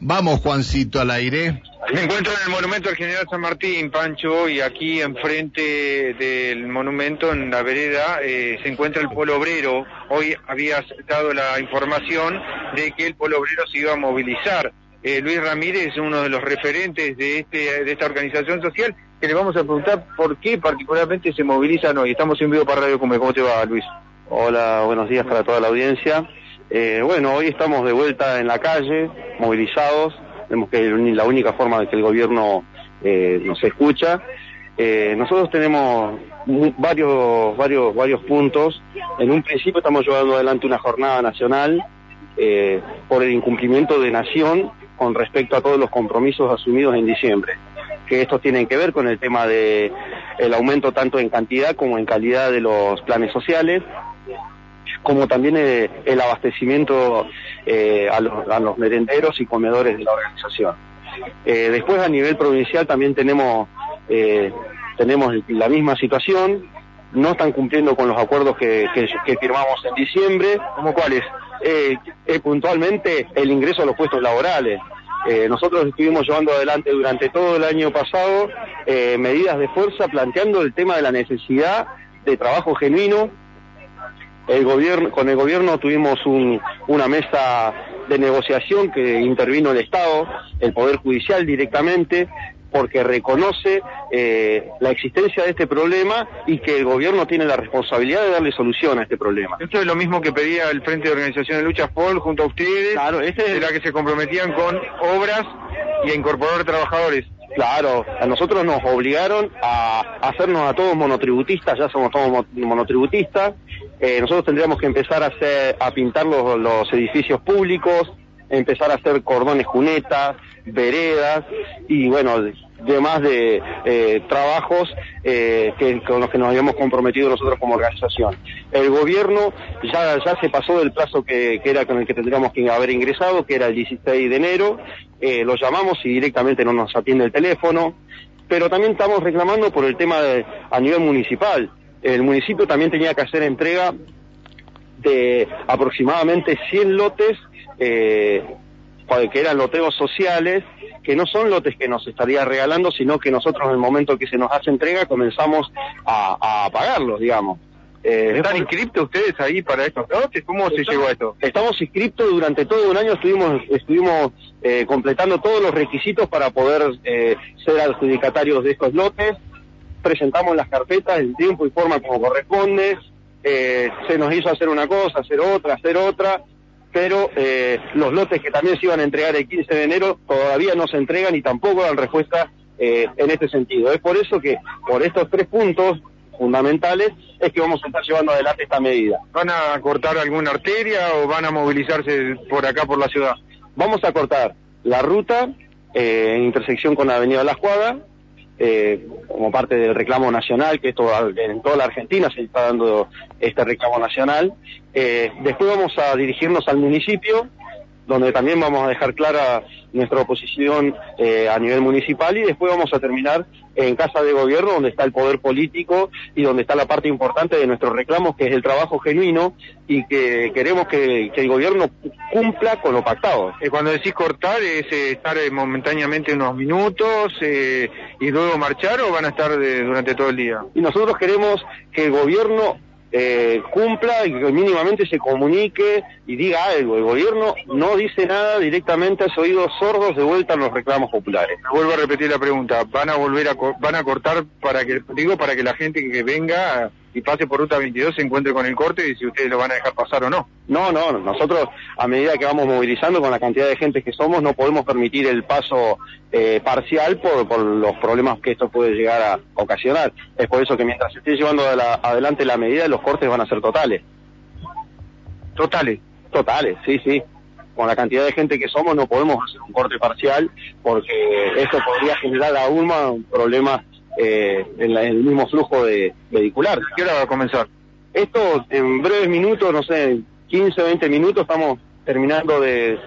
Vamos, Juancito, al aire. Me encuentro en el monumento al general San Martín, Pancho, y aquí enfrente del monumento, en la vereda, eh, se encuentra el polo obrero. Hoy había dado la información de que el polo obrero se iba a movilizar. Eh, Luis Ramírez es uno de los referentes de, este, de esta organización social, que le vamos a preguntar por qué particularmente se movilizan hoy. Estamos en vivo para Radio Come. ¿Cómo te va, Luis? Hola, buenos días para toda la audiencia. Eh, bueno, hoy estamos de vuelta en la calle, movilizados. Vemos que es la única forma de que el gobierno eh, nos escucha. Eh, nosotros tenemos varios, varios, varios puntos. En un principio estamos llevando adelante una jornada nacional eh, por el incumplimiento de nación con respecto a todos los compromisos asumidos en diciembre. Que estos tienen que ver con el tema de el aumento tanto en cantidad como en calidad de los planes sociales, como también eh, el abastecimiento eh, a, los, merenderos y comedores de la organización. Eh, después a nivel provincial también tenemos, tenemos la misma situación, no están cumpliendo con los acuerdos que, firmamos en diciembre, como cuáles, puntualmente el ingreso a los puestos laborales. nosotros estuvimos llevando adelante durante todo el año pasado medidas de fuerza planteando el tema de la necesidad de trabajo genuino el gobierno, con el gobierno tuvimos una mesa de negociación que intervino el Estado, el Poder Judicial directamente, porque reconoce eh, la existencia de este problema y que el gobierno tiene la responsabilidad de darle solución a este problema. Esto es lo mismo que pedía el Frente de Organización de Lucha FOL junto a ustedes, claro, este de la que se comprometían con obras y a incorporar trabajadores. Claro, a nosotros nos obligaron a hacernos a todos monotributistas, ya somos todos monotributistas, eh, nosotros tendríamos que empezar a, hacer, a pintar los, edificios públicos, empezar a hacer cordones cunetas, veredas y bueno, demás de eh, trabajos eh, que, con los que nos habíamos comprometido nosotros como organización. El gobierno ya, ya se pasó del plazo que, era con el que tendríamos que haber ingresado, que era el 16 de enero, lo llamamos y directamente no nos atiende el teléfono, pero también estamos reclamando por el tema a nivel municipal el municipio también tenía que hacer entrega de aproximadamente 100 lotes, eh, que eran loteos sociales, que no son lotes que nos estaría regalando, sino que nosotros en el momento que se nos hace entrega comenzamos a, pagarlos, digamos. Eh, ¿Están inscriptos ustedes ahí para estos lotes? ¿Cómo se llegó a esto? Estamos inscriptos durante todo un año, estuvimos, estuvimos eh, completando todos los requisitos para poder eh, ser adjudicatarios de estos lotes presentamos las carpetas en tiempo y forma como corresponde, eh, se nos hizo hacer una cosa, hacer otra, hacer otra, pero eh, los lotes que también se iban a entregar el 15 de enero todavía no se entregan y tampoco dan respuesta eh, en este sentido. Es por eso que, por estos tres puntos fundamentales, es que vamos a estar llevando adelante esta medida. ¿Van a cortar alguna arteria o van a movilizarse por acá, por la ciudad? Vamos a cortar la ruta en intersección con la Avenida La Escuadra, eh, como parte del reclamo nacional, que esto en toda la Argentina se está dando este reclamo nacional. Eh, después vamos a dirigirnos al municipio, donde también vamos a dejar clara nuestra oposición eh, a nivel municipal y después vamos a terminar en Casa de Gobierno, donde está el poder político y donde está la parte importante de nuestros reclamos, que es el trabajo genuino y que queremos que, el gobierno cumpla con lo pactado. Eh, cuando decís cortar, ¿es eh, estar momentáneamente unos minutos y luego marchar o van a estar durante todo el día? Y nosotros queremos que el gobierno eh, cumpla y que mínimamente se comunique y diga algo. El gobierno no dice nada directamente a oídos sordos de vuelta en los reclamos populares. Vuelvo a repetir la pregunta, ¿van a volver a van a cortar para que digo para que la gente que venga y pase por ruta 22 se encuentre con el corte y si ustedes lo van a dejar pasar o no. No, no, nosotros a medida que vamos movilizando con la cantidad de gente que somos no podemos permitir el paso eh, parcial por, por los problemas que esto puede llegar a ocasionar. Es por eso que mientras se esté llevando adelante la medida los cortes van a ser totales. ¿Totales? Totales, sí, sí. Con la cantidad de gente que somos no podemos hacer un corte parcial porque esto podría generar aún más problemas eh, en, el mismo flujo de vehicular. ¿Qué hora va a comenzar? Esto en breves minutos, no sé, 15, 20 minutos, estamos terminando de,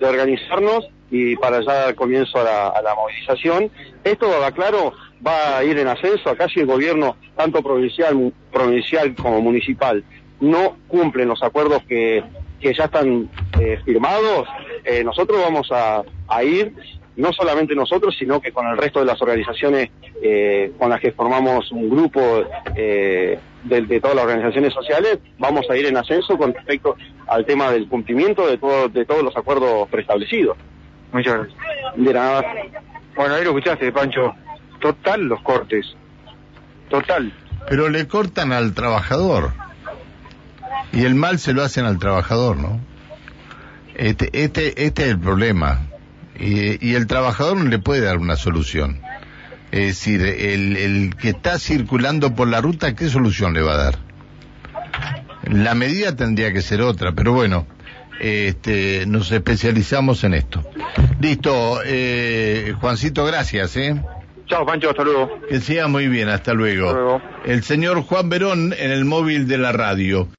organizarnos y para ya dar comienzo a la, movilización. Esto, claro, va a ir en ascenso. Acá si el gobierno, tanto provincial, provincial como municipal, no cumplen los acuerdos que, ya están eh, firmados, eh, nosotros vamos a, ir, no solamente nosotros, sino que con el resto de las organizaciones eh, con las que formamos un grupo de, de, todas las organizaciones sociales, vamos a ir en ascenso con respecto al tema del cumplimiento de, todo, de todos los acuerdos preestablecidos. Muchas gracias. De nada. Bueno, ahí lo escuchaste, Pancho. Total los cortes. Total. Pero le cortan al trabajador. Y el mal se lo hacen al trabajador, ¿no? Este, este, este es el problema. Y, y el trabajador no le puede dar una solución. Es decir, el, el que está circulando por la ruta, ¿qué solución le va a dar? La medida tendría que ser otra, pero bueno, este, nos especializamos en esto. Listo, eh, Juancito, gracias. ¿eh? Chao, Pancho, hasta luego. Que sea muy bien, hasta luego. Hasta luego. El señor Juan Verón en el móvil de la radio.